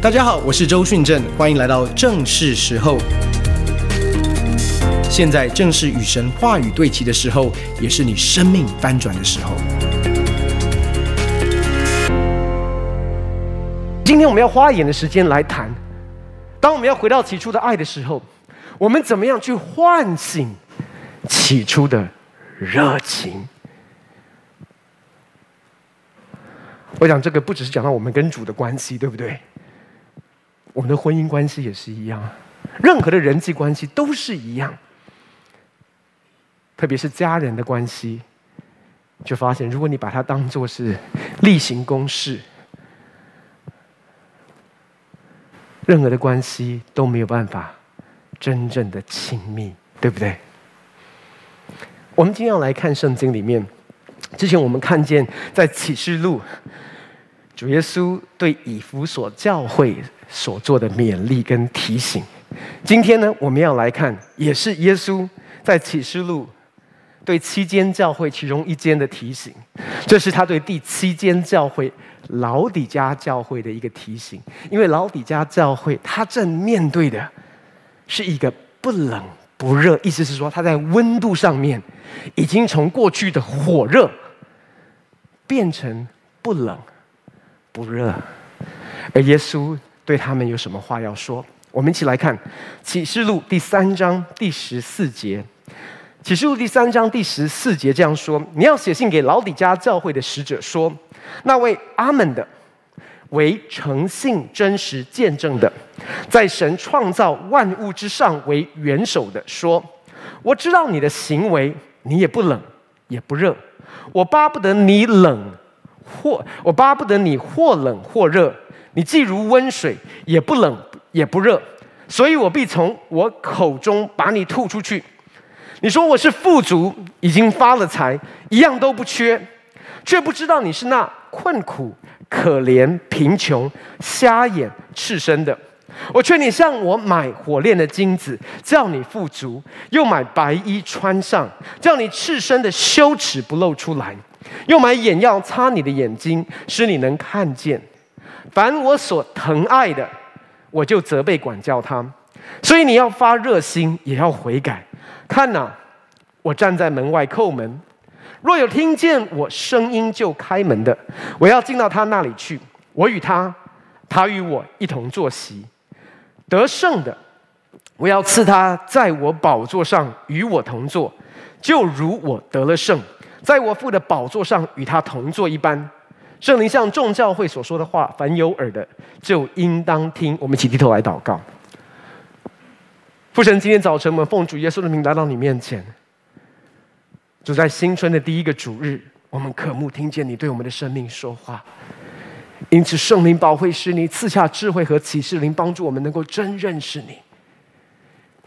大家好，我是周训正，欢迎来到正是时候。现在正是与神话语对齐的时候，也是你生命翻转的时候。今天我们要花一点的时间来谈，当我们要回到起初的爱的时候，我们怎么样去唤醒起初的热情？我想这个不只是讲到我们跟主的关系，对不对？我们的婚姻关系也是一样，任何的人际关系都是一样，特别是家人的关系，就发现，如果你把它当作是例行公事，任何的关系都没有办法真正的亲密，对不对？我们今天要来看圣经里面，之前我们看见在启示录，主耶稣对以弗所教会。所做的勉励跟提醒，今天呢，我们要来看，也是耶稣在启示录对七间教会其中一间的提醒。这是他对第七间教会老底嘉教会的一个提醒，因为老底嘉教会他正面对的是一个不冷不热，意思是说，他在温度上面已经从过去的火热变成不冷不热，而耶稣。对他们有什么话要说？我们一起来看《启示录》第三章第十四节。《启示录》第三章第十四节这样说：“你要写信给老底嘉教会的使者说，那位阿门的，为诚信真实见证的，在神创造万物之上为元首的说，我知道你的行为，你也不冷也不热。我巴不得你冷或我巴不得你或冷或热。”你既如温水，也不冷也不热，所以我必从我口中把你吐出去。你说我是富足，已经发了财，一样都不缺，却不知道你是那困苦、可怜、贫穷、瞎眼、赤身的。我劝你向我买火炼的金子，叫你富足；又买白衣穿上，叫你赤身的羞耻不露出来；又买眼药擦你的眼睛，使你能看见。凡我所疼爱的，我就责备管教他。所以你要发热心，也要悔改。看哪，我站在门外叩门。若有听见我声音就开门的，我要进到他那里去。我与他，他与我一同坐席。得胜的，我要赐他在我宝座上与我同坐，就如我得了胜，在我父的宝座上与他同坐一般。圣灵向众教会所说的话，凡有耳的就应当听。我们一起低头来祷告。父神，今天早晨我们奉主耶稣的名来到你面前。主在新春的第一个主日，我们渴慕听见你对我们的生命说话。因此，圣灵保惠师，你赐下智慧和启示灵，帮助我们能够真认识你。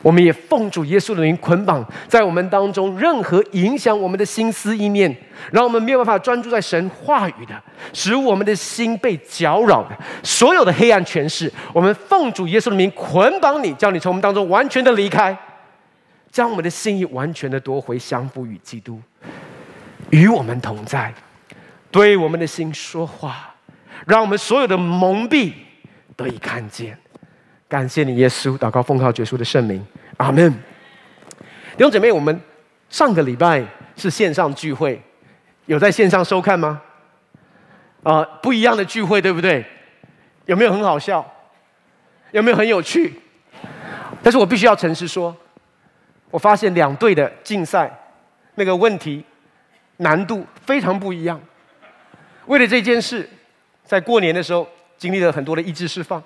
我们也奉主耶稣的名捆绑在我们当中任何影响我们的心思意念，让我们没有办法专注在神话语的，使我们的心被搅扰的所有的黑暗权势，我们奉主耶稣的名捆绑你，叫你从我们当中完全的离开，将我们的心意完全的夺回，降服于基督，与我们同在，对我们的心说话，让我们所有的蒙蔽得以看见。感谢你，耶稣，祷告奉靠耶稣的圣名，阿门。弟兄姐妹，我们上个礼拜是线上聚会，有在线上收看吗？啊、不一样的聚会，对不对？有没有很好笑？有没有很有趣？但是我必须要诚实说，我发现两队的竞赛那个问题难度非常不一样。为了这件事，在过年的时候经历了很多的意志释放。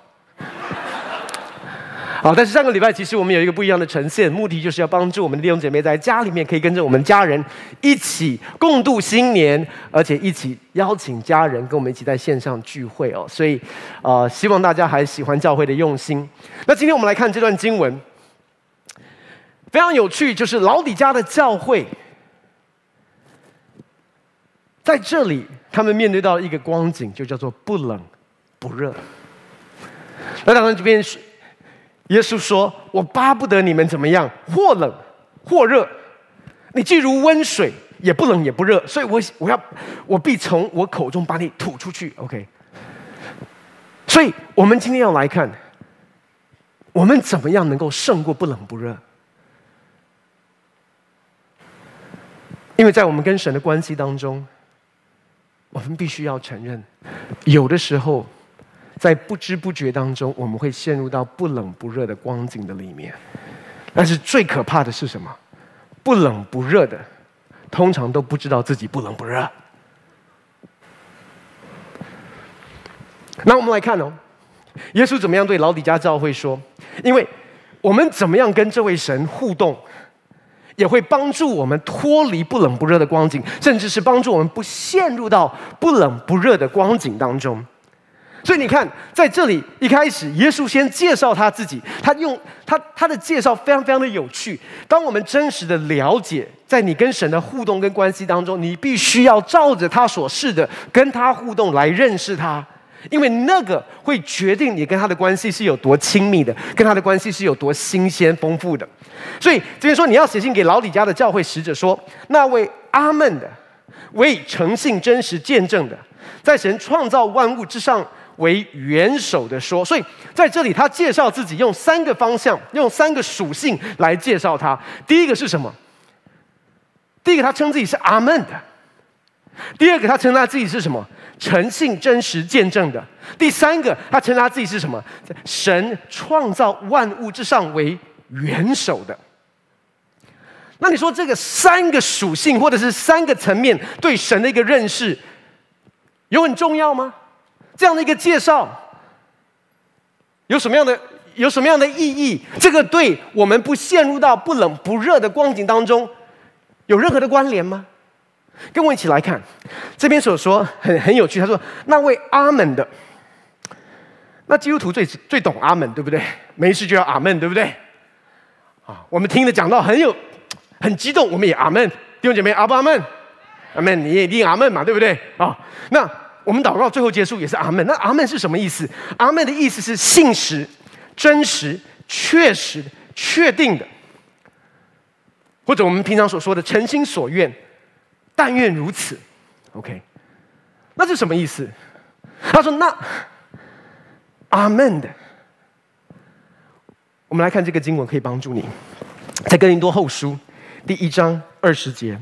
好，但是上个礼拜其实我们有一个不一样的呈现，目的就是要帮助我们的弟兄姐妹在家里面可以跟着我们家人一起共度新年，而且一起邀请家人跟我们一起在线上聚会哦。所以，呃，希望大家还喜欢教会的用心。那今天我们来看这段经文，非常有趣，就是老底家的教会在这里，他们面对到一个光景，就叫做不冷不热。那当然这边是。耶稣说：“我巴不得你们怎么样，或冷或热。你既如温水，也不冷也不热。所以我我要我必从我口中把你吐出去。” OK。所以，我们今天要来看，我们怎么样能够胜过不冷不热？因为在我们跟神的关系当中，我们必须要承认，有的时候，在不知不觉当中，我们会陷入到不冷不热的光景的里面。但是最可怕的是什么？不冷不热的，通常都不知道自己不冷不热。那我们来看哦，耶稣怎么样对老底家教会说？因为我们怎么样跟这位神互动，也会帮助我们脱离不冷不热的光景，甚至是帮助我们不陷入到不冷不热的光景当中。所以你看，在这里一开始，耶稣先介绍他自己，他用他他的介绍非常非常的有趣。当我们真实的了解，在你跟神的互动跟关系当中，你必须要照着他所示的跟他互动来认识他。因为那个会决定你跟他的关系是有多亲密的，跟他的关系是有多新鲜丰富的。所以这边说，你要写信给老李家的教会使者说，那位阿门的，为诚信真实见证的，在神创造万物之上为元首的说。所以在这里，他介绍自己用三个方向，用三个属性来介绍他。第一个是什么？第一个，他称自己是阿门的。第二个，他称他自己是什么？诚信真实见证的。第三个，他称他自己是什么？神创造万物之上为元首的。那你说这个三个属性或者是三个层面对神的一个认识，有很重要吗？这样的一个介绍有什么样的有什么样的意义？这个对我们不陷入到不冷不热的光景当中有任何的关联吗？跟我一起来看，这边所说很很有趣。他说：“那位阿门的，那基督徒最最懂阿门，对不对？没事就要阿门，对不对？啊，我们听的讲到很有很激动，我们也阿门。弟兄姐妹，阿不阿门？阿门，你也一定阿门嘛，对不对？啊，那我们祷告最后结束也是阿门。那阿门是什么意思？阿门的意思是信实、真实、确实、确定的，或者我们平常所说的诚心所愿。”但愿如此，OK，那是什么意思？他说：“那阿门的。”我们来看这个经文，可以帮助你，在哥林多后书第一章二十节，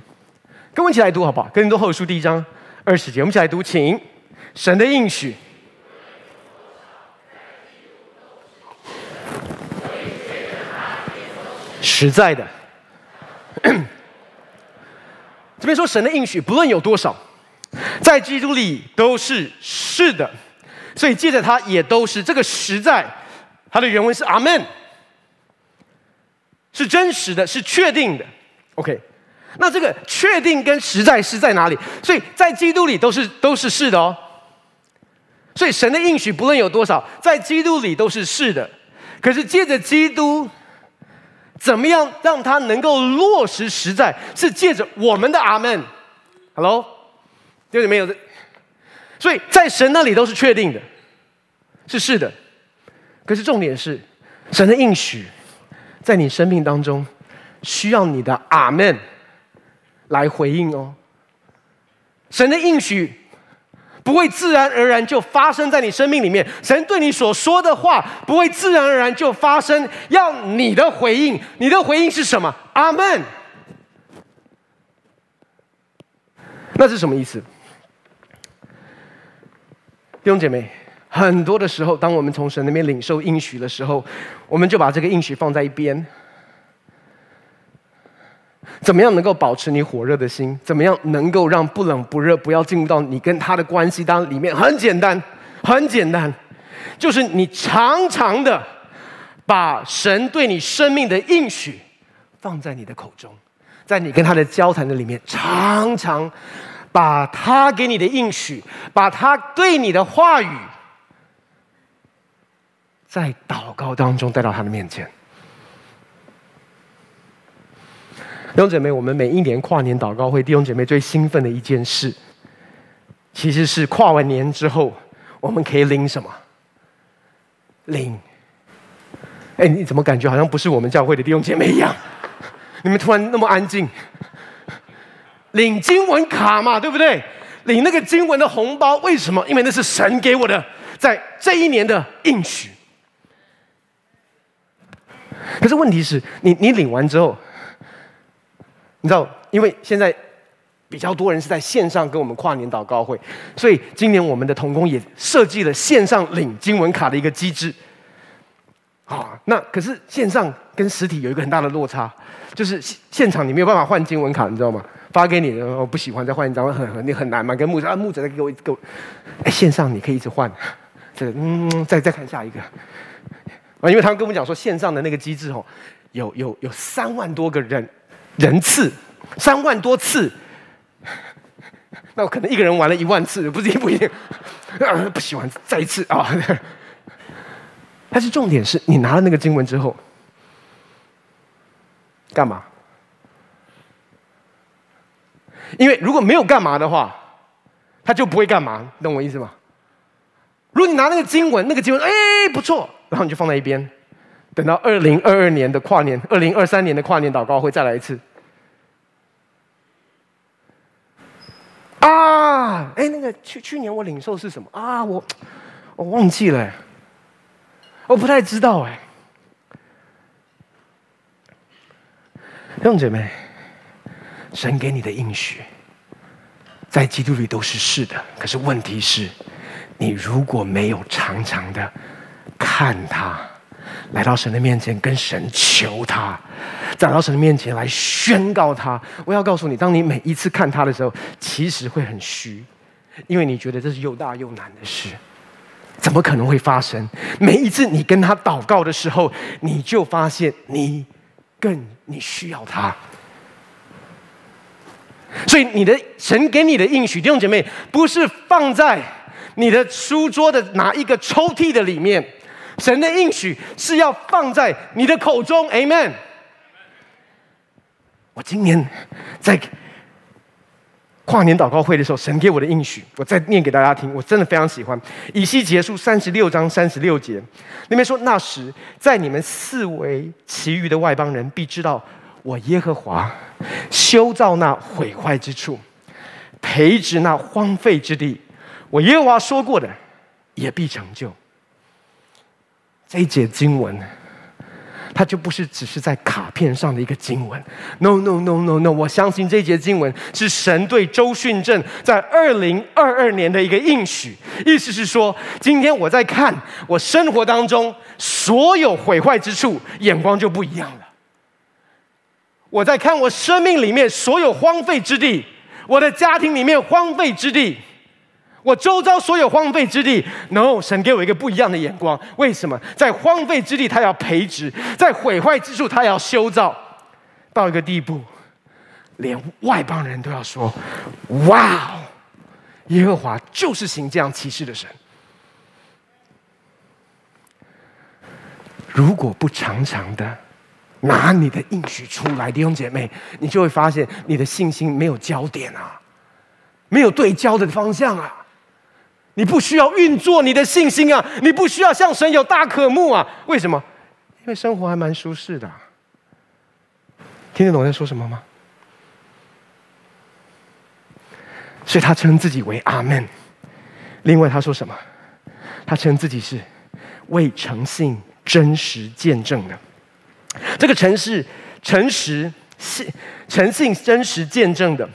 跟我一起来读好不好？哥林多后书第一章二十节，我们一起来读，请神的应许，实在的。这边说神的应许，不论有多少，在基督里都是是的，所以借着它也都是这个实在。它的原文是阿门，是真实的，是确定的。OK，那这个确定跟实在是在哪里？所以在基督里都是都是是的哦。所以神的应许不论有多少，在基督里都是是的。可是借着基督。怎么样让它能够落实实在？是借着我们的阿门。Hello，这里没有的。所以在神那里都是确定的，是是的。可是重点是，神的应许在你生命当中需要你的阿门来回应哦。神的应许。不会自然而然就发生在你生命里面。神对你所说的话不会自然而然就发生，要你的回应。你的回应是什么？阿门。那是什么意思？弟兄姐妹，很多的时候，当我们从神那边领受应许的时候，我们就把这个应许放在一边。怎么样能够保持你火热的心？怎么样能够让不冷不热，不要进入到你跟他的关系当里面？很简单，很简单，就是你常常的把神对你生命的应许放在你的口中，在你跟他的交谈的里面，常常把他给你的应许，把他对你的话语，在祷告当中带到他的面前。弟兄姐妹，我们每一年跨年祷告会，弟兄姐妹最兴奋的一件事，其实是跨完年之后，我们可以领什么？领？哎，你怎么感觉好像不是我们教会的弟兄姐妹一样？你们突然那么安静？领经文卡嘛，对不对？领那个经文的红包。为什么？因为那是神给我的，在这一年的应许。可是问题是你，你领完之后，你知道，因为现在比较多人是在线上跟我们跨年祷告会，所以今年我们的童工也设计了线上领经文卡的一个机制。啊，那可是线上跟实体有一个很大的落差，就是现场你没有办法换经文卡，你知道吗？发给你，我不喜欢再换一张，很很你很难嘛。跟牧者啊，牧者再给我一个，哎，线上你可以一直换，这嗯，再再看下一个。啊，因为他们跟我们讲说，线上的那个机制哦，有有有三万多个人人次，三万多次，那我可能一个人玩了一万次，不是不一定，不喜欢再一次啊。但是重点是你拿了那个经文之后，干嘛？因为如果没有干嘛的话，他就不会干嘛，懂我意思吗？如果你拿那个经文，那个经文哎不错，然后你就放在一边，等到二零二二年的跨年，二零二三年的跨年祷告会再来一次。啊，哎，那个去去年我领受是什么啊？我我忘记了。我不太知道哎，弟兄姐妹，神给你的应许，在基督里都是是的。可是问题是，你如果没有常常的看他，来到神的面前跟神求他，再到神的面前来宣告他，我要告诉你，当你每一次看他的时候，其实会很虚，因为你觉得这是又大又难的事。怎么可能会发生？每一次你跟他祷告的时候，你就发现你更你需要他。所以你的神给你的应许，弟兄姐妹，不是放在你的书桌的哪一个抽屉的里面，神的应许是要放在你的口中。Amen。我今年在。跨年祷告会的时候，神给我的应许，我再念给大家听。我真的非常喜欢以西结束三十六章三十六节，那边说：“那时，在你们四围其余的外邦人必知道，我耶和华修造那毁坏之处，培植那荒废之地。我耶和华说过的，也必成就。”这一节经文。它就不是只是在卡片上的一个经文，no no no no no，我相信这节经文是神对周训正在二零二二年的一个应许，意思是说，今天我在看我生活当中所有毁坏之处，眼光就不一样了。我在看我生命里面所有荒废之地，我的家庭里面荒废之地。我周遭所有荒废之地，no，神给我一个不一样的眼光。为什么？在荒废之地，他要培植；在毁坏之处，他要修造。到一个地步，连外邦人都要说：“哇，耶和华就是行这样奇事的神。”如果不常常的拿你的应许出来，弟兄姐妹，你就会发现你的信心没有焦点啊，没有对焦的方向啊。你不需要运作你的信心啊！你不需要向神有大渴慕啊！为什么？因为生活还蛮舒适的。听得懂我在说什么吗？所以他称自己为阿门。另外他说什么？他称自己是为诚信真实见证的。这个诚实、诚实、信、诚信真实见证的。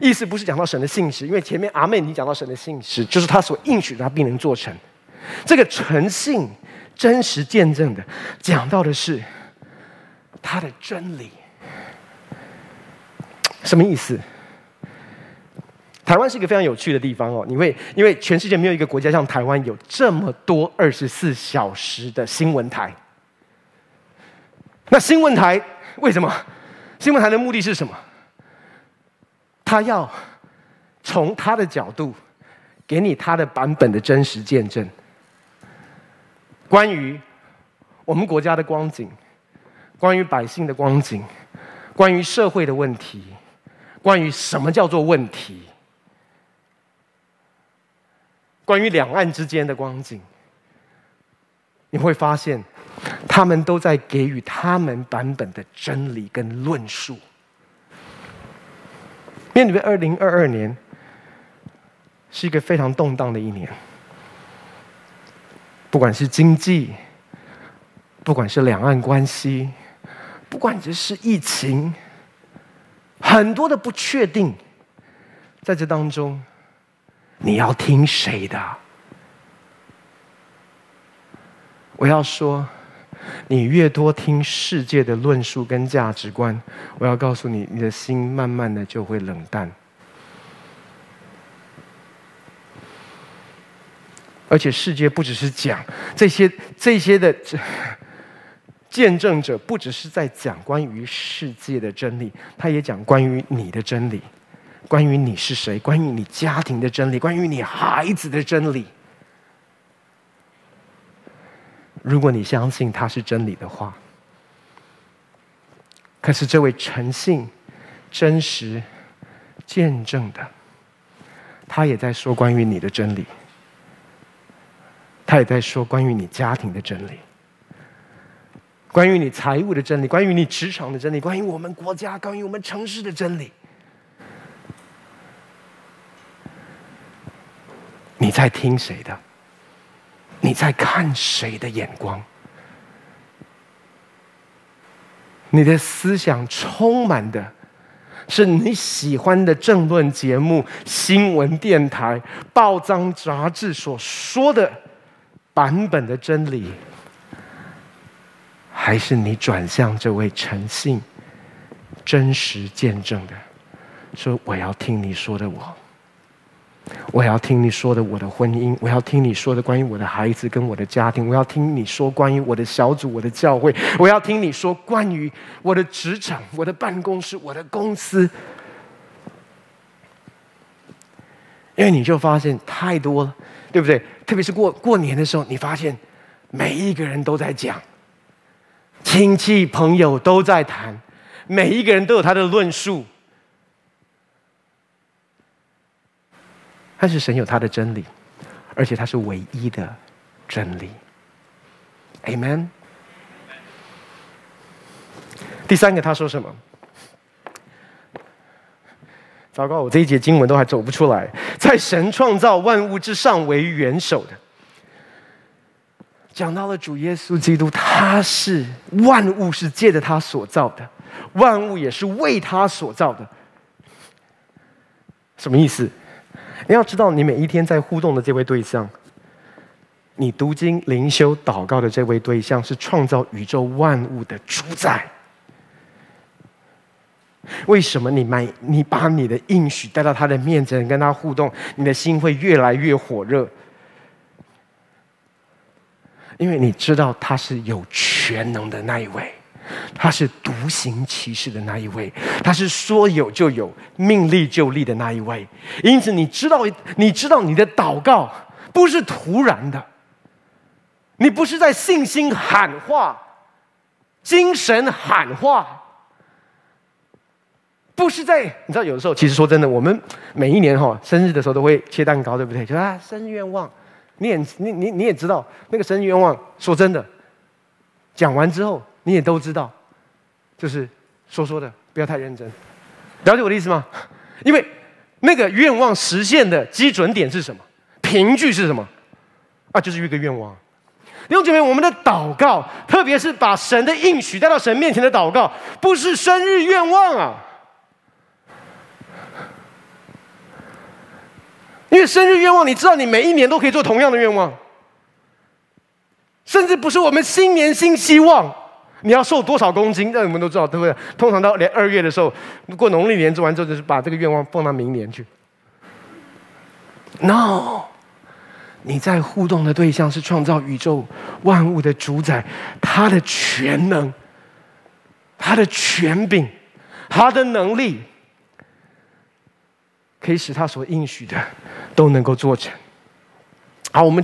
意思不是讲到神的信实，因为前面阿门已经讲到神的信实，就是他所应许的，他必能做成。这个诚信、真实见证的，讲到的是他的真理。什么意思？台湾是一个非常有趣的地方哦，因为因为全世界没有一个国家像台湾有这么多二十四小时的新闻台。那新闻台为什么？新闻台的目的是什么？他要从他的角度给你他的版本的真实见证，关于我们国家的光景，关于百姓的光景，关于社会的问题，关于什么叫做问题，关于两岸之间的光景，你会发现他们都在给予他们版本的真理跟论述。面对二零二二年，是一个非常动荡的一年，不管是经济，不管是两岸关系，不管只是疫情，很多的不确定，在这当中，你要听谁的？我要说，你越多听世界的论述跟价值观，我要告诉你，你的心慢慢的就会冷淡。而且世界不只是讲这些这些的见证者，不只是在讲关于世界的真理，他也讲关于你的真理，关于你是谁，关于你家庭的真理，关于你孩子的真理。如果你相信他是真理的话，可是这位诚信、真实、见证的，他也在说关于你的真理。他也在说关于你家庭的真理，关于你财务的真理，关于你职场的真理，关于我们国家、关于我们城市的真理。你在听谁的？你在看谁的眼光？你的思想充满的是你喜欢的政论节目、新闻电台、报章杂志所说的？版本的真理，还是你转向这位诚信、真实见证的，说我要听你说的我，我要听你说的我的婚姻，我要听你说的关于我的孩子跟我的家庭，我要听你说关于我的小组、我的教会，我要听你说关于我的职场、我的办公室、我的公司，因为你就发现太多了。对不对？特别是过过年的时候，你发现每一个人都在讲，亲戚朋友都在谈，每一个人都有他的论述。但是神有他的真理，而且他是唯一的真理。Amen。第三个他说什么？糟糕，我这一节经文都还走不出来。在神创造万物之上为元首的，讲到了主耶稣基督，他是万物是借着他所造的，万物也是为他所造的。什么意思？你要知道，你每一天在互动的这位对象，你读经、灵修、祷告的这位对象，是创造宇宙万物的主宰。为什么你买你把你的应许带到他的面前，跟他互动，你的心会越来越火热？因为你知道他是有全能的那一位，他是独行其事的那一位，他是说有就有、命立就立的那一位。因此，你知道，你知道你的祷告不是突然的，你不是在信心喊话、精神喊话。不是在你知道，有的时候，其实说真的，我们每一年哈生日的时候都会切蛋糕，对不对？就啊，生日愿望，你也你你你也知道那个生日愿望。说真的，讲完之后你也都知道，就是说说的，不要太认真。了解我的意思吗？因为那个愿望实现的基准点是什么？凭据是什么？啊，就是一个愿望。弟兄姐妹，我们的祷告，特别是把神的应许带到神面前的祷告，不是生日愿望啊。因为生日愿望，你知道，你每一年都可以做同样的愿望，甚至不是我们新年新希望，你要瘦多少公斤，那我们都知道，对不对？通常到连二月的时候，过农历年做完之后，就是把这个愿望放到明年去。No，你在互动的对象是创造宇宙万物的主宰，他的全能，他的权柄，他的能力。可以使他所应许的都能够做成。好，我们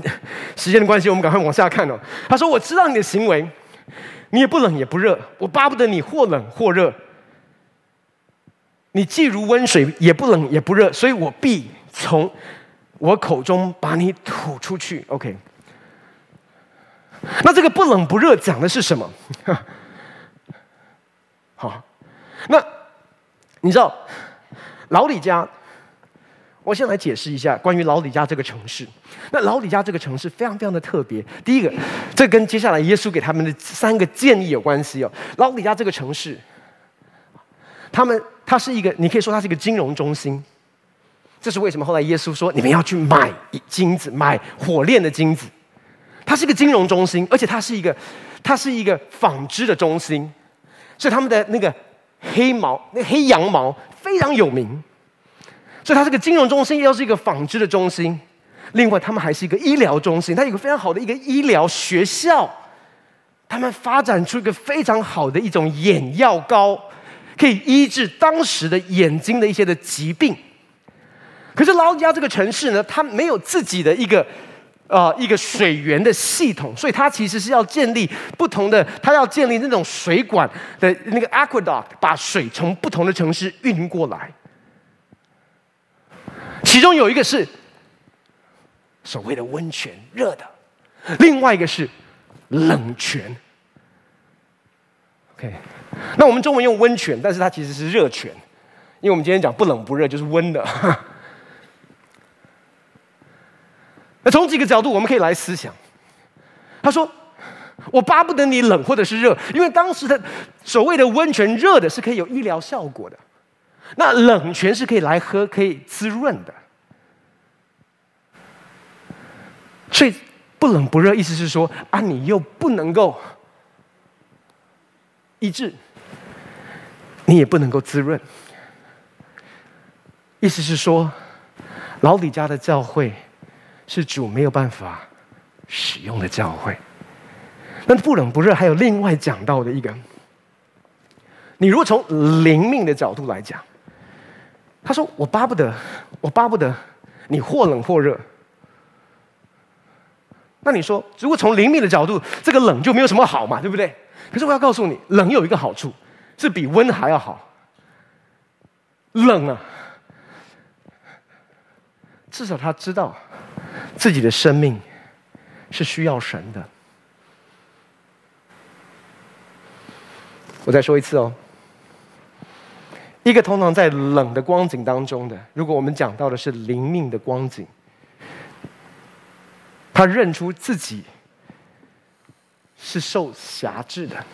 时间的关系，我们赶快往下看哦。他说：“我知道你的行为，你也不冷也不热，我巴不得你或冷或热。你既如温水，也不冷也不热，所以我必从我口中把你吐出去。”OK。那这个不冷不热讲的是什么？好，那你知道老李家？我先来解释一下关于老李家这个城市。那老李家这个城市非常非常的特别。第一个，这跟接下来耶稣给他们的三个建议有关系哦。老李家这个城市，他们它是一个，你可以说它是一个金融中心。这是为什么？后来耶稣说，你们要去买金子，买火炼的金子。它是一个金融中心，而且它是一个，它是一个纺织的中心，所以他们的那个黑毛，那黑羊毛非常有名。所以它是个金融中心，又是一个纺织的中心。另外，他们还是一个医疗中心，它有个非常好的一个医疗学校。他们发展出一个非常好的一种眼药膏，可以医治当时的眼睛的一些的疾病。可是老底嘉这个城市呢，它没有自己的一个、呃、一个水源的系统，所以它其实是要建立不同的，它要建立那种水管的那个 aqueduct，把水从不同的城市运过来。其中有一个是所谓的温泉，热的；另外一个是冷泉。OK，那我们中文用温泉，但是它其实是热泉，因为我们今天讲不冷不热，就是温的。那从几个角度，我们可以来思想。他说：“我巴不得你冷或者是热，因为当时的所谓的温泉，热的是可以有医疗效果的。”那冷泉是可以来喝，可以滋润的。所以不冷不热，意思是说啊，你又不能够医治，你也不能够滋润。意思是说，老李家的教会是主没有办法使用的教会。那不冷不热，还有另外讲到的一个，你如果从灵命的角度来讲。他说：“我巴不得，我巴不得你或冷或热。那你说，如果从灵命的角度，这个冷就没有什么好嘛，对不对？可是我要告诉你，冷有一个好处，是比温还要好。冷啊，至少他知道自己的生命是需要神的。我再说一次哦。”一个通常在冷的光景当中的，如果我们讲到的是灵命的光景，他认出自己是受辖制的，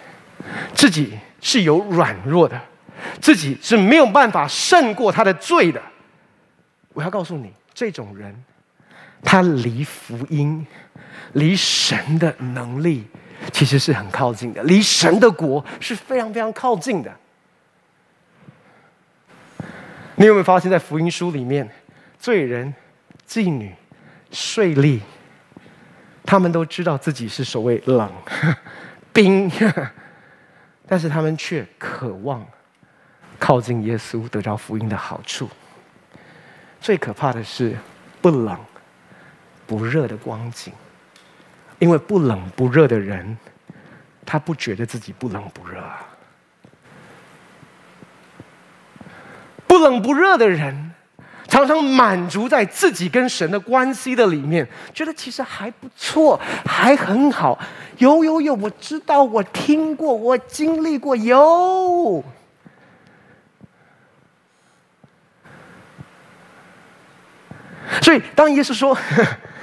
自己是有软弱的，自己是没有办法胜过他的罪的。我要告诉你，这种人，他离福音、离神的能力，其实是很靠近的，离神的国是非常非常靠近的。你有没有发现，在福音书里面，罪人、妓女、税吏，他们都知道自己是所谓冷、冰，但是他们却渴望靠近耶稣，得到福音的好处。最可怕的是不冷不热的光景，因为不冷不热的人，他不觉得自己不冷不热啊。不冷不热的人，常常满足在自己跟神的关系的里面，觉得其实还不错，还很好。有有有，我知道，我听过，我经历过，有。所以，当耶稣说：“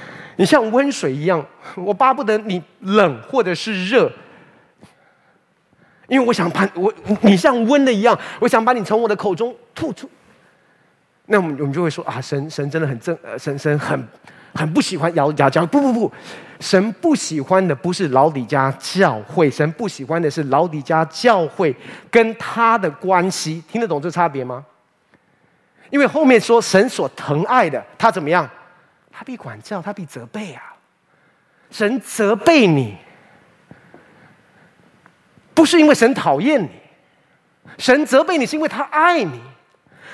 你像温水一样，我巴不得你冷或者是热。”因为我想把我你像温的一样，我想把你从我的口中吐出。那我们我们就会说啊，神神真的很正，呃，神神很很不喜欢老底嘉教。不不不，神不喜欢的不是老底家教会，神不喜欢的是老底家教会跟他的关系。听得懂这差别吗？因为后面说神所疼爱的，他怎么样？他必管教，他必责备啊。神责备你。不是因为神讨厌你，神责备你是因为他爱你。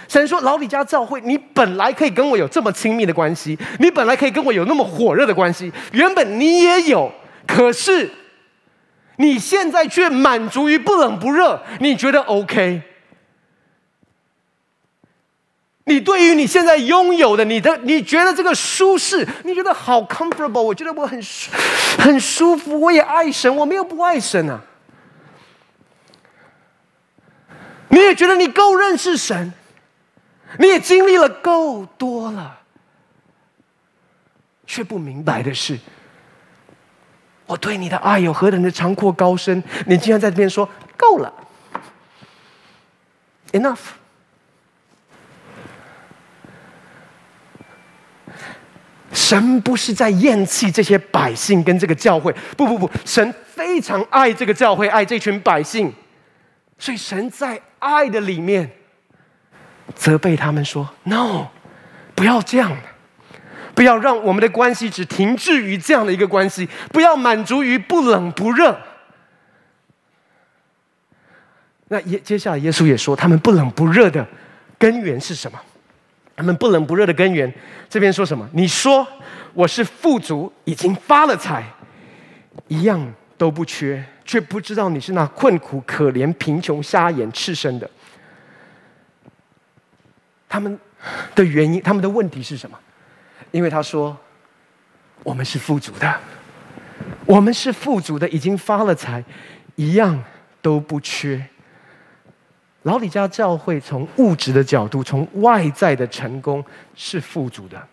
神说：“老李家教会，你本来可以跟我有这么亲密的关系，你本来可以跟我有那么火热的关系，原本你也有，可是你现在却满足于不冷不热，你觉得 OK？你对于你现在拥有的，你的你觉得这个舒适，你觉得好 comfortable，我觉得我很很舒服，我也爱神，我没有不爱神啊。”你也觉得你够认识神，你也经历了够多了，却不明白的是，我对你的爱有何等的长阔高深？你竟然在这边说够了，enough。神不是在厌弃这些百姓跟这个教会，不不不，神非常爱这个教会，爱这群百姓，所以神在爱的里面责备他们说：“No，不要这样，不要让我们的关系只停滞于这样的一个关系，不要满足于不冷不热。”那耶接下来耶稣也说，他们不冷不热的根源是什么？他们不冷不热的根源，这边说什么？你说我是富足，已经发了财，一样都不缺，却不知道你是那困苦、可怜、贫穷、瞎眼、赤身的。他们的原因，他们的问题是什么？因为他说我们是富足的，我们是富足的，已经发了财，一样都不缺。老李家教会从物质的角度，从外在的成功是富足的，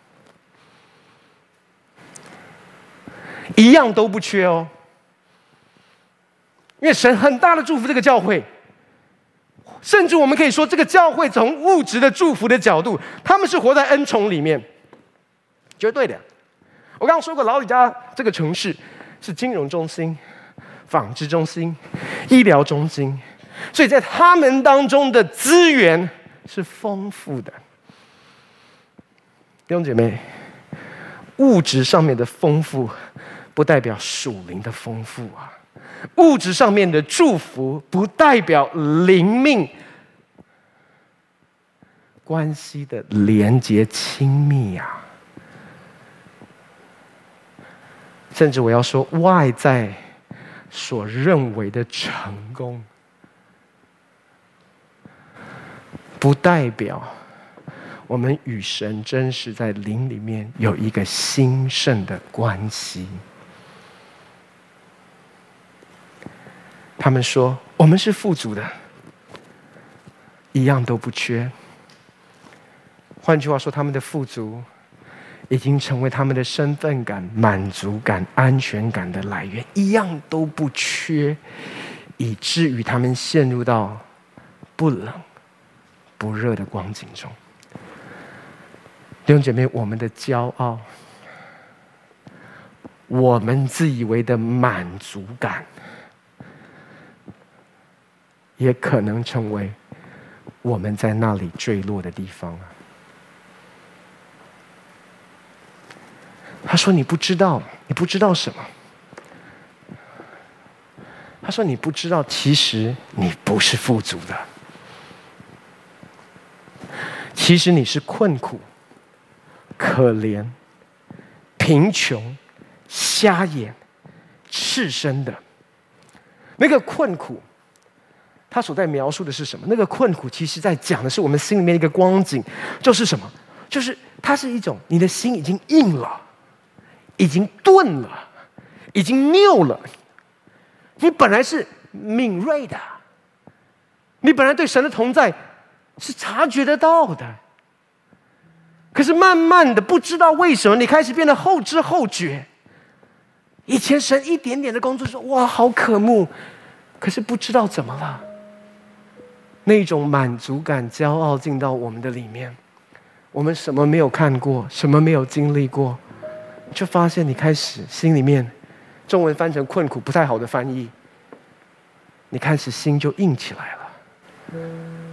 一样都不缺哦。因为神很大的祝福这个教会，甚至我们可以说，这个教会从物质的祝福的角度，他们是活在恩宠里面，绝对的。我刚刚说过，老李家这个城市是金融中心、纺织中心、医疗中心。所以在他们当中的资源是丰富的，弟兄姐妹，物质上面的丰富不代表属灵的丰富啊，物质上面的祝福不代表灵命关系的连结亲密啊，甚至我要说，外在所认为的成功。不代表我们与神真实在灵里面有一个兴盛的关系。他们说我们是富足的，一样都不缺。换句话说，他们的富足已经成为他们的身份感、满足感、安全感的来源，一样都不缺，以至于他们陷入到不冷。不热的光景中，弟兄姐妹，我们的骄傲，我们自以为的满足感，也可能成为我们在那里坠落的地方啊。他说：“你不知道，你不知道什么？”他说：“你不知道，其实你不是富足的。”其实你是困苦、可怜、贫穷、瞎眼、赤身的。那个困苦，他所在描述的是什么？那个困苦，其实在讲的是我们心里面一个光景，就是什么？就是它是一种你的心已经硬了，已经钝了，已经拗了。你本来是敏锐的，你本来对神的同在。是察觉得到的，可是慢慢的，不知道为什么，你开始变得后知后觉。以前神一点点的工作说：“哇，好可慕。”可是不知道怎么了，那种满足感、骄傲进到我们的里面，我们什么没有看过，什么没有经历过，就发现你开始心里面，中文翻成困苦不太好的翻译，你开始心就硬起来了。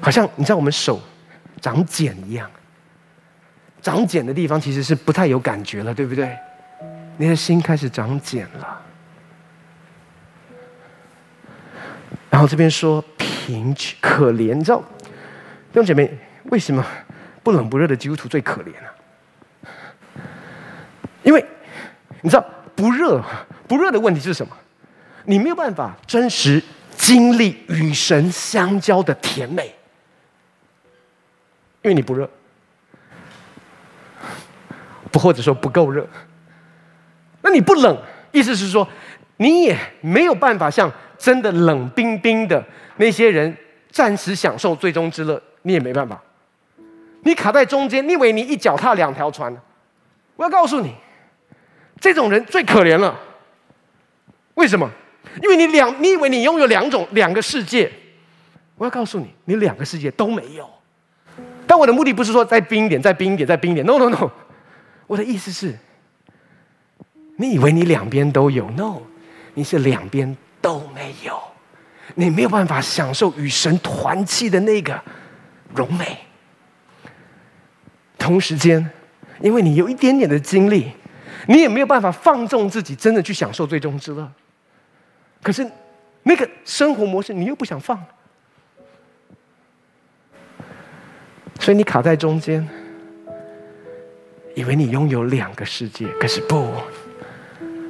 好像你知道我们手长茧一样，长茧的地方其实是不太有感觉了，对不对？你的心开始长茧了。然后这边说贫穷可怜，你知道弟兄姐妹为什么不冷不热的基督徒最可怜呢？因为你知道不热不热的问题是什么？你没有办法真实经历与神相交的甜美。因为你不热，不或者说不够热，那你不冷，意思是说你也没有办法像真的冷冰冰的那些人暂时享受最终之乐，你也没办法。你卡在中间，你以为你一脚踏两条船？我要告诉你，这种人最可怜了。为什么？因为你两，你以为你拥有两种两个世界？我要告诉你，你两个世界都没有。但我的目的不是说再冰一点，再冰一点，再冰一点。No No No，我的意思是，你以为你两边都有？No，你是两边都没有。你没有办法享受与神团契的那个荣美。同时间，因为你有一点点的经历，你也没有办法放纵自己，真的去享受最终之乐。可是，那个生活模式你又不想放，所以你卡在中间，以为你拥有两个世界，可是不，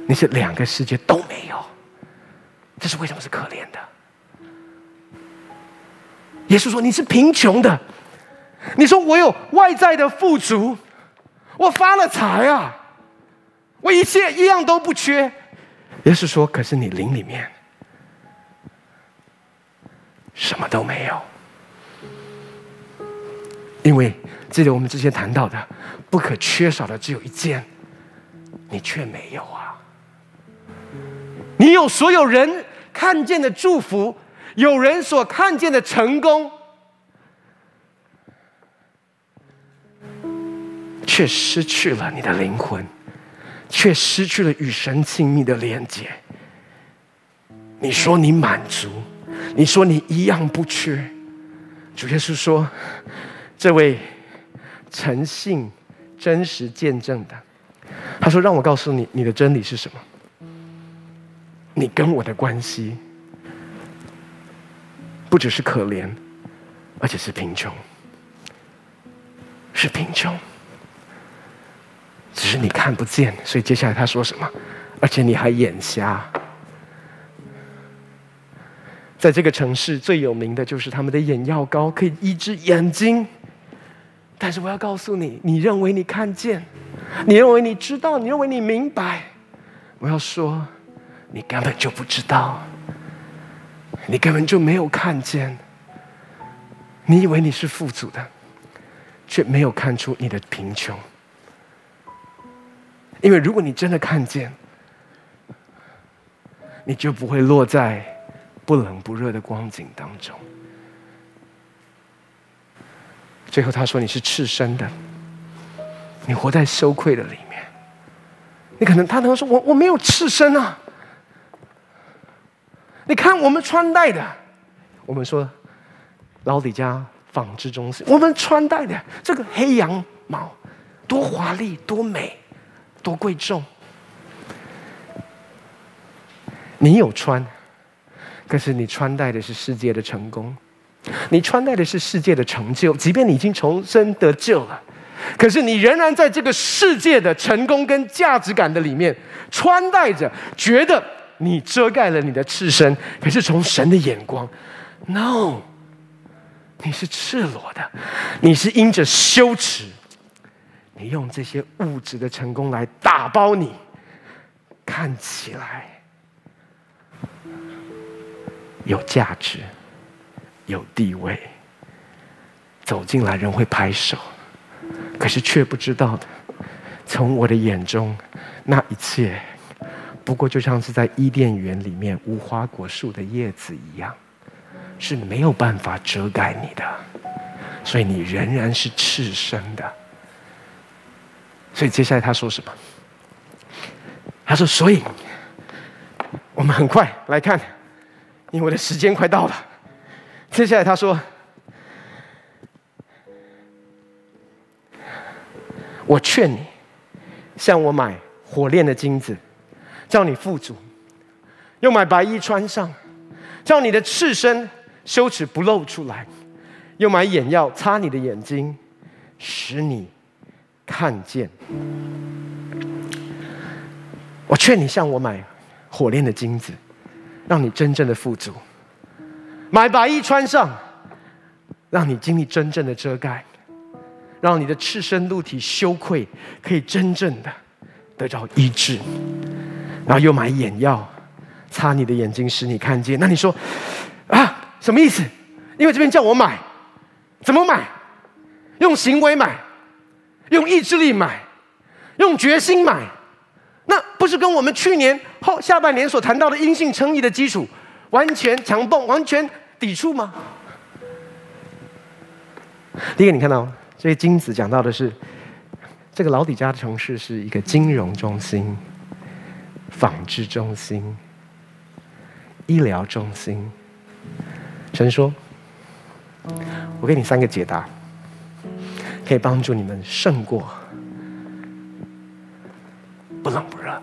你是两个世界都没有。这是为什么是可怜的？耶稣说：“你是贫穷的。”你说：“我有外在的富足，我发了财啊，我一切一样都不缺。”耶稣说：“可是你灵里面什么都没有，因为记得我们之前谈到的，不可缺少的只有一件，你却没有啊。你有所有人看见的祝福，有人所看见的成功，却失去了你的灵魂。”却失去了与神亲密的连接。你说你满足，你说你一样不缺。主耶稣说：“这位诚信、真实见证的，他说让我告诉你，你的真理是什么？你跟我的关系，不只是可怜，而且是贫穷，是贫穷。”只是你看不见，所以接下来他说什么？而且你还眼瞎。在这个城市最有名的就是他们的眼药膏，可以医治眼睛。但是我要告诉你，你认为你看见，你认为你知道，你认为你明白。我要说，你根本就不知道，你根本就没有看见。你以为你是富足的，却没有看出你的贫穷。因为如果你真的看见，你就不会落在不冷不热的光景当中。最后他说：“你是赤身的，你活在羞愧的里面。你可能他可能说我我没有赤身啊。你看我们穿戴的，我们说老李家纺织中心，我们穿戴的这个黑羊毛多华丽多美。”多贵重！你有穿，可是你穿戴的是世界的成功，你穿戴的是世界的成就。即便你已经重生得救了，可是你仍然在这个世界的成功跟价值感的里面穿戴着，觉得你遮盖了你的赤身。可是从神的眼光，no，你是赤裸的，你是因着羞耻。你用这些物质的成功来打包你，看起来有价值、有地位，走进来人会拍手，可是却不知道，从我的眼中，那一切不过就像是在伊甸园里面无花果树的叶子一样，是没有办法遮盖你的，所以你仍然是赤身的。所以接下来他说什么？他说：“所以，我们很快来看，因为我的时间快到了。”接下来他说：“我劝你，向我买火炼的金子，叫你富足；又买白衣穿上，叫你的赤身羞耻不露出来；又买眼药擦你的眼睛，使你。”看见，我劝你向我买火炼的金子，让你真正的富足；买白衣穿上，让你经历真正的遮盖，让你的赤身露体羞愧可以真正的得到医治。然后又买眼药，擦你的眼睛，使你看见。那你说啊，什么意思？因为这边叫我买，怎么买？用行为买，用意志力买，用决心买，那不是跟我们去年后下半年所谈到的因信称义的基础完全强蹦、完全抵触吗？第一个，你看到这些金子讲到的是，这个老底嘉的城市是一个金融中心、纺织中心、医疗中心。神说：“我给你三个解答，可以帮助你们胜过不冷不热。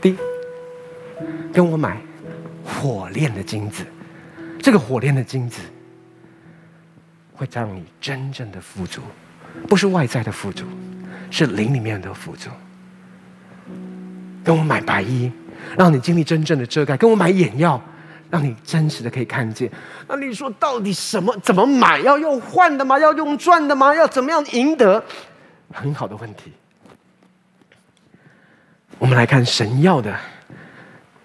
第一，跟我买火炼的金子，这个火炼的金子。”会让你真正的富足，不是外在的富足，是灵里面的富足。跟我买白衣，让你经历真正的遮盖；跟我买眼药，让你真实的可以看见。那你说到底什么？怎么买？要用换的吗？要用赚的吗？要怎么样赢得？很好的问题。我们来看神要的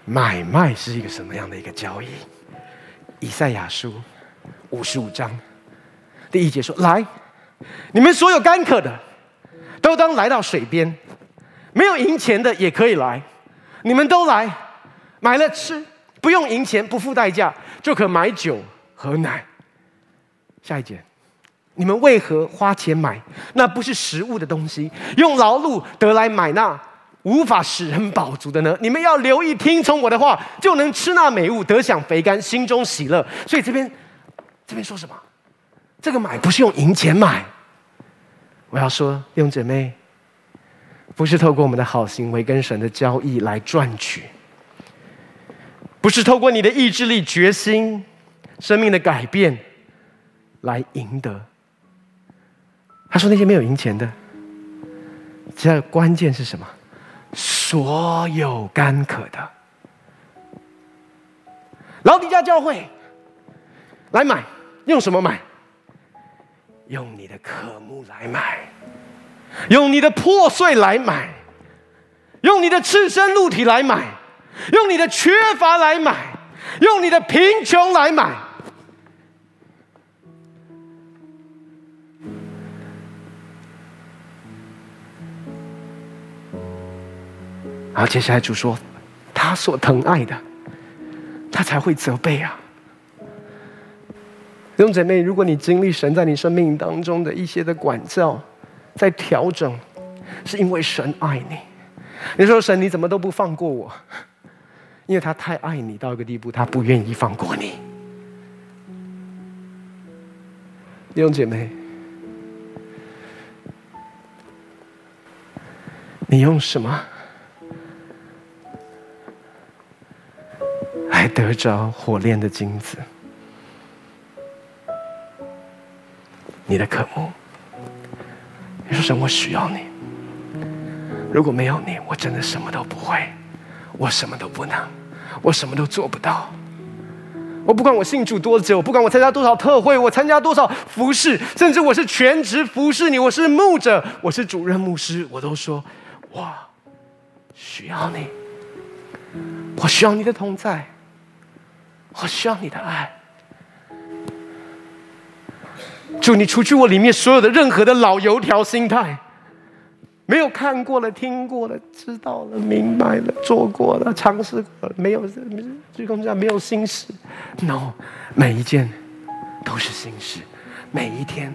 买卖是一个什么样的一个交易？以赛亚书五十五章。第一节说：“来，你们所有干渴的，都当来到水边；没有银钱的也可以来，你们都来，买了吃，不用银钱，不付代价，就可买酒和奶。”下一节，你们为何花钱买那不是食物的东西，用劳碌得来买那无法使人饱足的呢？你们要留意听从我的话，就能吃那美物，得享肥甘，心中喜乐。所以这边，这边说什么？这个买不是用银钱买，我要说，弟兄姐妹，不是透过我们的好行为跟神的交易来赚取，不是透过你的意志力、决心、生命的改变来赢得。他说那些没有赢钱的，这关键是什么？所有干渴的，老底嘉教会来买，用什么买？用你的渴慕来买，用你的破碎来买，用你的赤身露体来买，用你的缺乏来买，用你的贫穷来买。然后接下来主说，他所疼爱的，他才会责备啊。弟兄姐妹，如果你经历神在你生命当中的一些的管教，在调整，是因为神爱你。你说神，你怎么都不放过我？因为他太爱你到一个地步，他不愿意放过你。弟兄姐妹，你用什么来得着火炼的金子？你的渴慕，你说神，我需要你。如果没有你，我真的什么都不会，我什么都不能，我什么都做不到。我不管我信主多久，不管我参加多少特会，我参加多少服饰，甚至我是全职服侍你，我是牧者，我是主任牧师，我都说，哇，需要你，我需要你的同在，我需要你的爱。主，你除去我里面所有的任何的老油条心态，没有看过了、听过了、知道了、明白了、做过了、尝试过了，没有，最终讲没有心事。No，每一件都是新事，每一天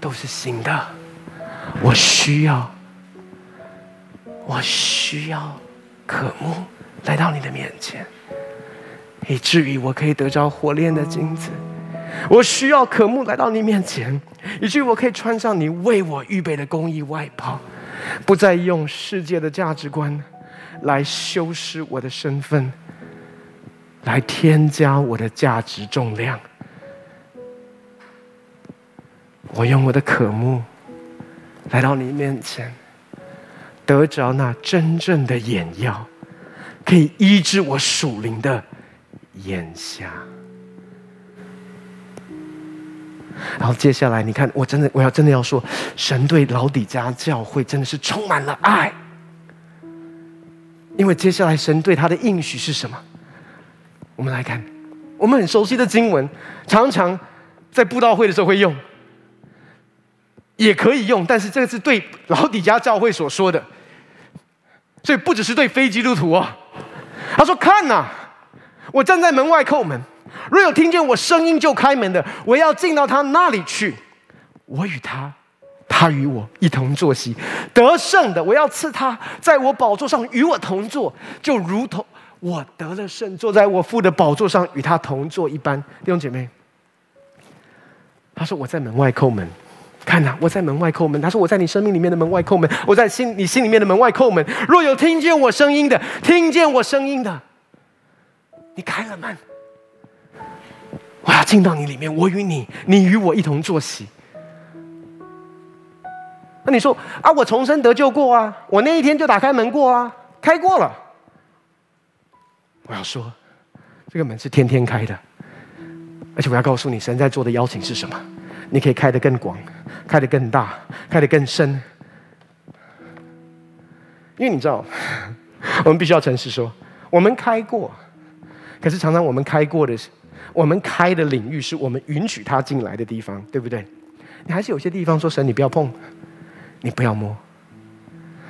都是新的。我需要，我需要渴慕来到你的面前，以至于我可以得着火炼的金子。我需要渴慕来到你面前，以至于我可以穿上你为我预备的公益外袍，不再用世界的价值观来修饰我的身份，来添加我的价值重量。我用我的渴慕来到你面前，得着那真正的眼药，可以医治我属灵的眼瞎。然后接下来，你看，我真的，我要真的要说，神对老底家教会真的是充满了爱。因为接下来神对他的应许是什么？我们来看，我们很熟悉的经文，常常在布道会的时候会用。也可以用，但是这个是对老底家教会所说的，所以不只是对非基督徒哦。他说：“看呐，我站在门外叩门，若有听见我声音就开门的，我要进到他那里去，我与他，他与我一同坐席。得胜的，我要赐他在我宝座上与我同坐，就如同我得了胜，坐在我父的宝座上与他同坐一般。”弟兄姐妹。他说：“我在门外叩门，看呐，我在门外叩门。”他说：“我在你生命里面的门外叩门，我在心你心里面的门外叩门。若有听见我声音的，听见我声音的，你开了门，我要进到你里面，我与你，你与我一同坐席。”那你说啊，我重生得救过啊，我那一天就打开门过啊，开过了。我要说，这个门是天天开的。而且我要告诉你，神在做的邀请是什么？你可以开得更广，开得更大，开得更深。因为你知道，我们必须要诚实说，我们开过，可是常常我们开过的，我们开的领域是我们允许他进来的地方，对不对？你还是有些地方说神，你不要碰，你不要摸。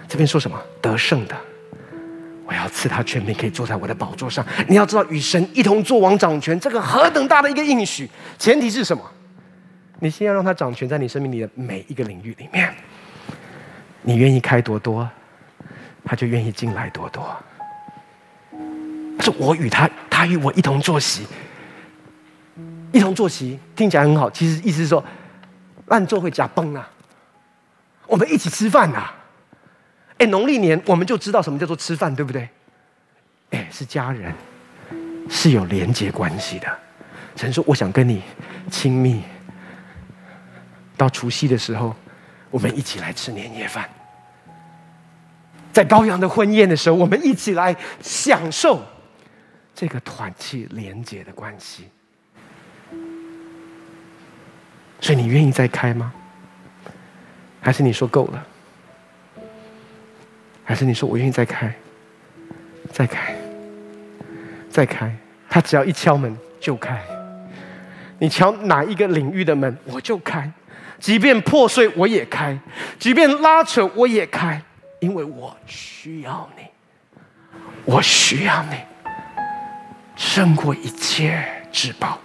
这边说什么？得胜的。我要赐他权柄，可以坐在我的宝座上。你要知道，与神一同作王掌权，这个何等大的一个应许！前提是什么？你先要让他掌权在你生命里的每一个领域里面。你愿意开多多，他就愿意进来多多。是我与他，他与我一同坐席，一同坐席听起来很好，其实意思是说，烂做会假崩啊，我们一起吃饭呐。哎，农历年我们就知道什么叫做吃饭，对不对？哎，是家人，是有连结关系的。神说：“我想跟你亲密。”到除夕的时候，我们一起来吃年夜饭。在羔羊的婚宴的时候，我们一起来享受这个团契连结的关系。所以，你愿意再开吗？还是你说够了？还是你说我愿意再开，再开，再开？他只要一敲门就开。你敲哪一个领域的门，我就开。即便破碎，我也开；即便拉扯，我也开。因为我需要你，我需要你，胜过一切至宝。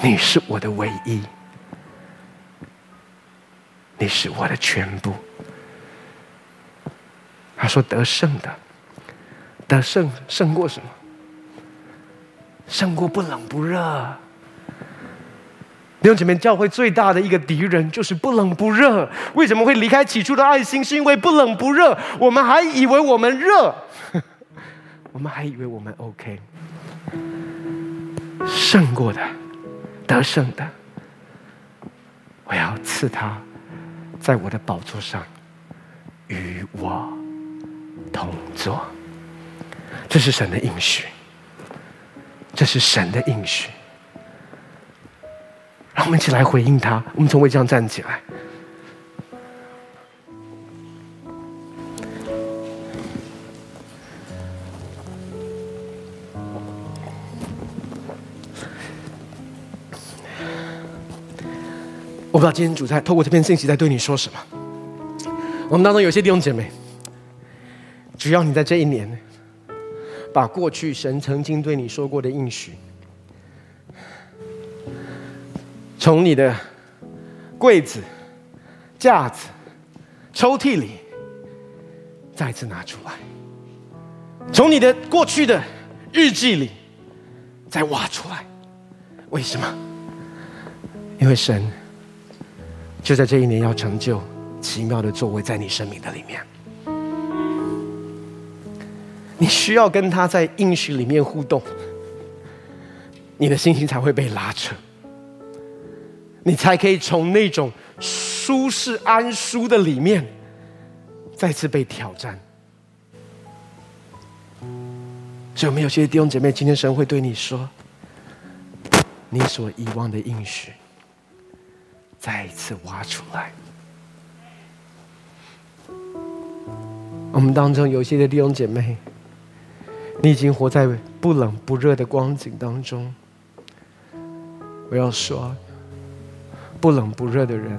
你是我的唯一，你是我的全部。他说：“得胜的，得胜胜过什么？胜过不冷不热。弟兄姐妹，教会最大的一个敌人就是不冷不热。为什么会离开起初的爱心？是因为不冷不热。我们还以为我们热，我们还以为我们 OK。胜过的，得胜的，我要赐他在我的宝座上与我。”同坐，这是神的应许，这是神的应许。让我们一起来回应他。我们从位置上站起来。不知道今天主在透过这篇信息在对你说什么。我们当中有些弟兄姐妹。只要你在这一年，把过去神曾经对你说过的应许，从你的柜子、架子、抽屉里再次拿出来，从你的过去的日记里再挖出来。为什么？因为神就在这一年要成就奇妙的作为在你生命的里面。你需要跟他在应许里面互动，你的心情才会被拉扯，你才可以从那种舒适安舒的里面再次被挑战。所以，我们有些弟兄姐妹，今天神会对你说：“你所遗忘的应许，再一次挖出来。”我们当中有些的弟兄姐妹。你已经活在不冷不热的光景当中。我要说，不冷不热的人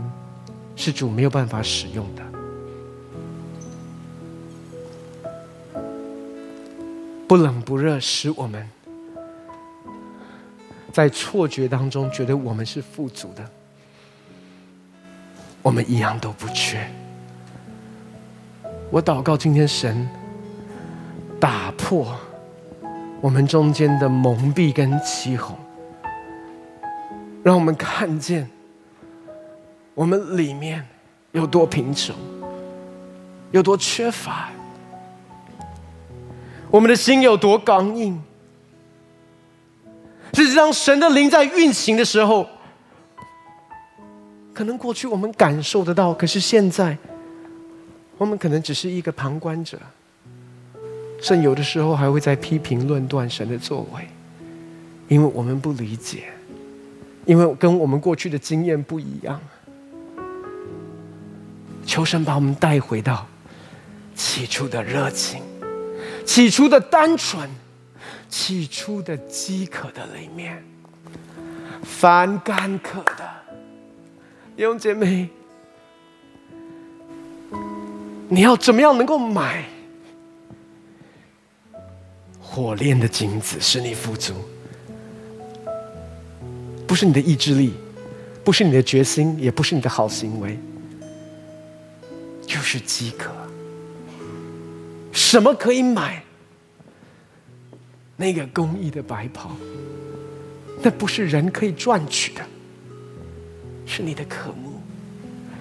是主没有办法使用的。不冷不热，使我们在错觉当中觉得我们是富足的。我们一样都不缺。我祷告，今天神打破我们中间的蒙蔽跟欺哄，让我们看见我们里面有多贫穷，有多缺乏，我们的心有多刚硬。只是当神的灵在运行的时候。可能过去我们感受得到，可是现在，我们可能只是一个旁观者，甚有的时候还会在批评论断神的作为，因为我们不理解，因为跟我们过去的经验不一样。求神把我们带回到起初的热情，起初的单纯，起初的饥渴的里面，凡干渴的。弟兄姐妹，你要怎么样能够买火炼的金子，使你富足？不是你的意志力，不是你的决心，也不是你的好行为，就是饥渴。什么可以买那个公益的白袍？那不是人可以赚取的。是你的渴慕，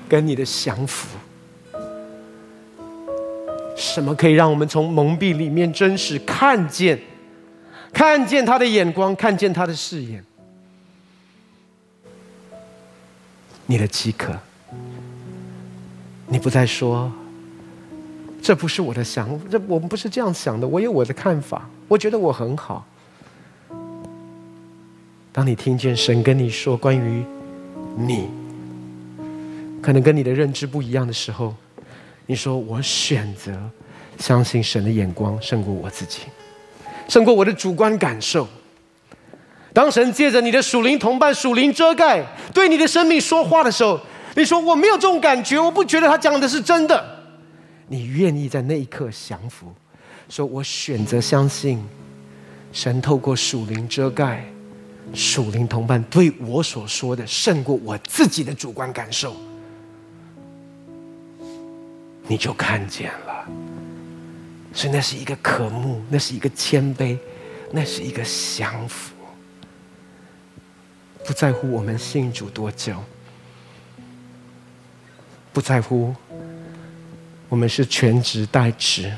跟你的降服。什么可以让我们从蒙蔽里面真实看见，看见他的眼光，看见他的视野？你的饥渴，你不再说，这不是我的想，这我们不是这样想的，我有我的看法，我觉得我很好。当你听见神跟你说关于。你可能跟你的认知不一样的时候，你说我选择相信神的眼光胜过我自己，胜过我的主观感受。当神借着你的属灵同伴、属灵遮盖对你的生命说话的时候，你说我没有这种感觉，我不觉得他讲的是真的。你愿意在那一刻降服，说我选择相信神透过属灵遮盖。属灵同伴对我所说的胜过我自己的主观感受，你就看见了。所以那是一个渴慕，那是一个谦卑，那是一个降服。不在乎我们信主多久，不在乎我们是全职代职、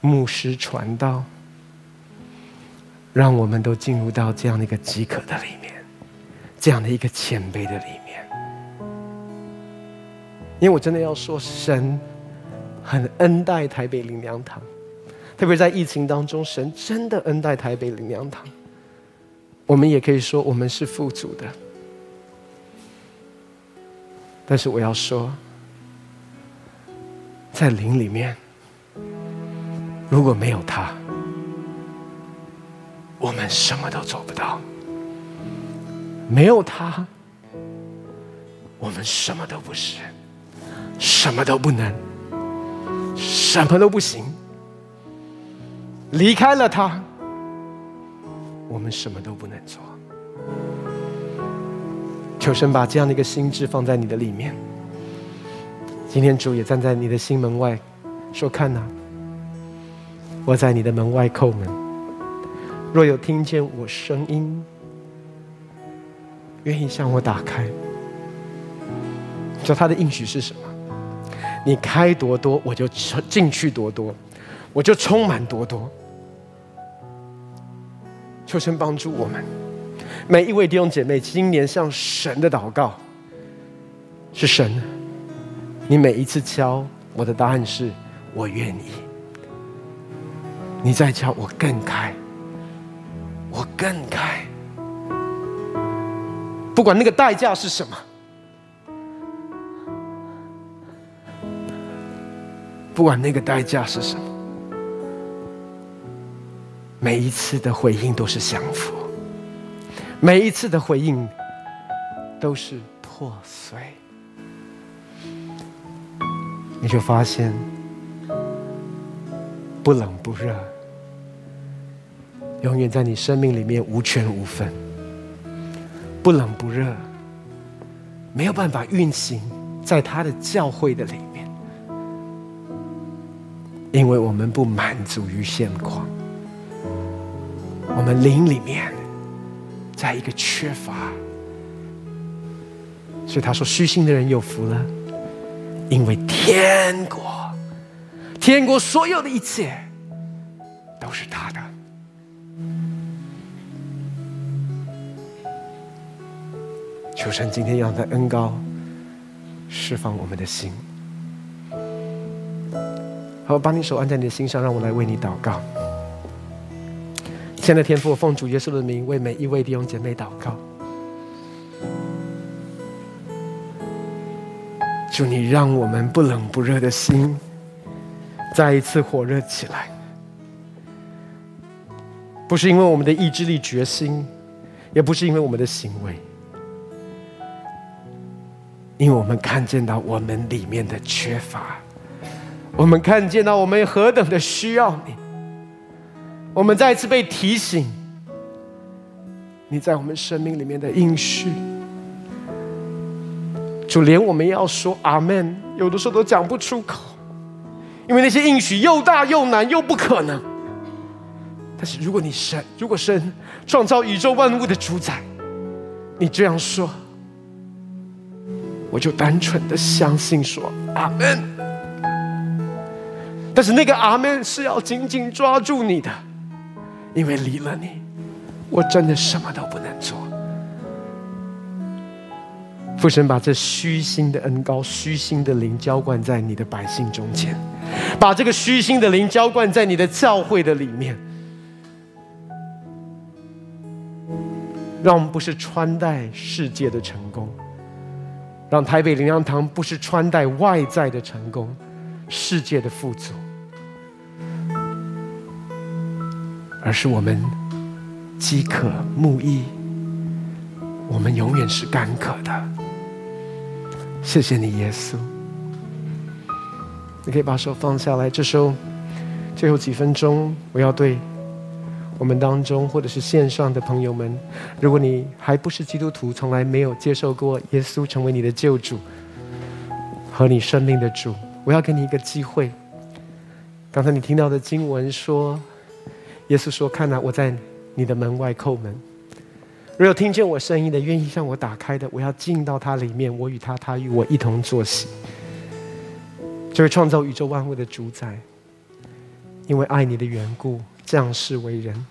牧师传道。让我们都进入到这样的一个饥渴的里面，这样的一个谦卑的里面。因为我真的要说，神很恩待台北灵粮堂，特别在疫情当中，神真的恩待台北灵粮堂。我们也可以说，我们是富足的。但是我要说，在灵里面，如果没有他。我们什么都做不到，没有他，我们什么都不是，什么都不能，什么都不行。离开了他，我们什么都不能做。求神把这样的一个心智放在你的里面。今天主也站在你的心门外，说：“看哪，我在你的门外叩门。”若有听见我声音，愿意向我打开，说他的应许是什么？你开多多，我就进去多多，我就充满多多。求神帮助我们每一位弟兄姐妹，今年向神的祷告是神，你每一次敲我的答案是我愿意，你再敲我更开。更开，不管那个代价是什么，不管那个代价是什么，每一次的回应都是降服，每一次的回应都是破碎，你就发现不冷不热，永远在你生命里面无权无分。不冷不热，没有办法运行在他的教会的里面，因为我们不满足于现况，我们灵里面在一个缺乏，所以他说：虚心的人有福了，因为天国，天国所有的一切都是他的。求神今天让他恩高释放我们的心。好，把你手按在你的心上，让我来为你祷告。亲爱的天父，奉主耶稣的名为每一位弟兄姐妹祷告。祝你让我们不冷不热的心再一次火热起来。不是因为我们的意志力决心，也不是因为我们的行为。因为我们看见到我们里面的缺乏，我们看见到我们何等的需要你，我们再一次被提醒，你在我们生命里面的应许，就连我们要说阿门，有的时候都讲不出口，因为那些应许又大又难又不可能。但是如果你神，如果神创造宇宙万物的主宰，你这样说。我就单纯的相信说阿门，但是那个阿门是要紧紧抓住你的，因为离了你，我真的什么都不能做。父神把这虚心的恩膏、虚心的灵浇灌在你的百姓中间，把这个虚心的灵浇灌在你的教会的里面，让我们不是穿戴世界的成功。让台北灵粮堂不是穿戴外在的成功，世界的富足，而是我们饥渴慕义，我们永远是干渴的。谢谢你，耶稣。你可以把手放下来。这时候最后几分钟，我要对。我们当中，或者是线上的朋友们，如果你还不是基督徒，从来没有接受过耶稣成为你的救主和你生命的主，我要给你一个机会。刚才你听到的经文说，耶稣说：“看哪，我在你的门外叩门。若有听见我声音的，愿意向我打开的，我要进到他里面，我与他，他与我一同坐席。”这位创造宇宙万物的主宰，因为爱你的缘故，降世为人。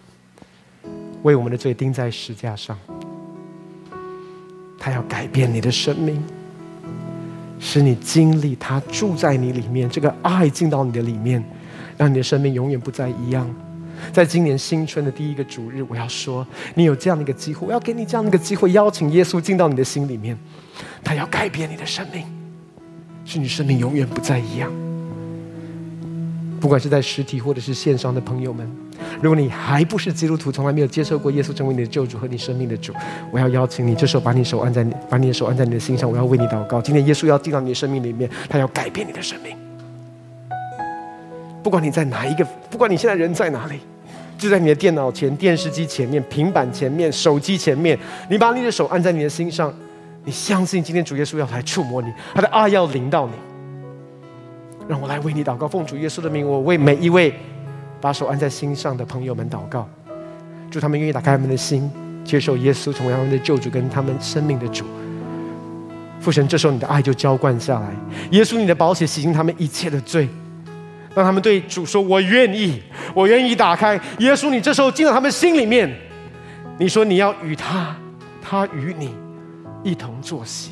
为我们的罪钉在十架上，他要改变你的生命，使你经历他住在你里面，这个爱进到你的里面，让你的生命永远不再一样。在今年新春的第一个主日，我要说，你有这样的一个机会，我要给你这样的一个机会，邀请耶稣进到你的心里面，他要改变你的生命，使你生命永远不再一样。不管是在实体或者是线上的朋友们。如果你还不是基督徒，从来没有接受过耶稣成为你的救主和你生命的主，我要邀请你，这时候把你手按在你，把你的手按在你的心上，我要为你祷告。今天耶稣要进到你的生命里面，他要改变你的生命。不管你在哪一个，不管你现在人在哪里，就在你的电脑前、电视机前面、平板前面、手机前面，你把你的手按在你的心上，你相信今天主耶稣要来触摸你，他的爱要临到你。让我来为你祷告，奉主耶稣的名，我为每一位。把手按在心上的朋友们祷告，祝他们愿意打开他们的心，接受耶稣成为他们的救主跟他们生命的主。父神，这时候你的爱就浇灌下来，耶稣，你的宝血洗净他们一切的罪，让他们对主说：“我愿意，我愿意打开。”耶稣，你这时候进到他们心里面，你说你要与他，他与你一同坐席，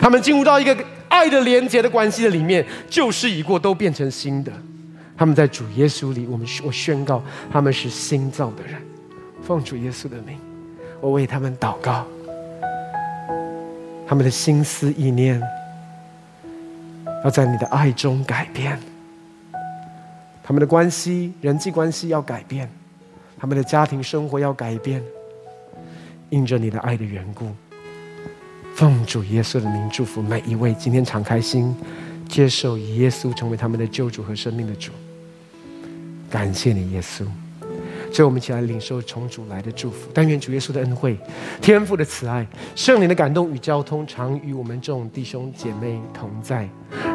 他们进入到一个爱的连结的关系的里面，旧事已过，都变成新的。他们在主耶稣里，我们我宣告他们是新造的人，奉主耶稣的名，我为他们祷告，他们的心思意念要在你的爱中改变，他们的关系人际关系要改变，他们的家庭生活要改变，因着你的爱的缘故，奉主耶稣的名祝福每一位今天敞开心。接受以耶稣成为他们的救主和生命的主。感谢你，耶稣。所以我们一起来领受从主来的祝福。但愿主耶稣的恩惠、天父的慈爱、圣灵的感动与交通，常与我们众弟兄姐妹同在，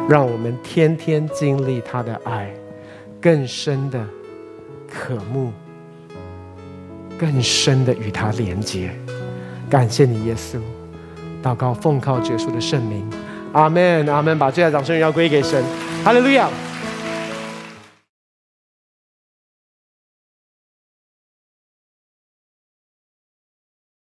让我们天天经历他的爱，更深的渴慕，更深的与他连接。感谢你，耶稣。祷告奉靠耶稣的圣名，阿门，阿门。把最大掌声要归给神，哈利路亚。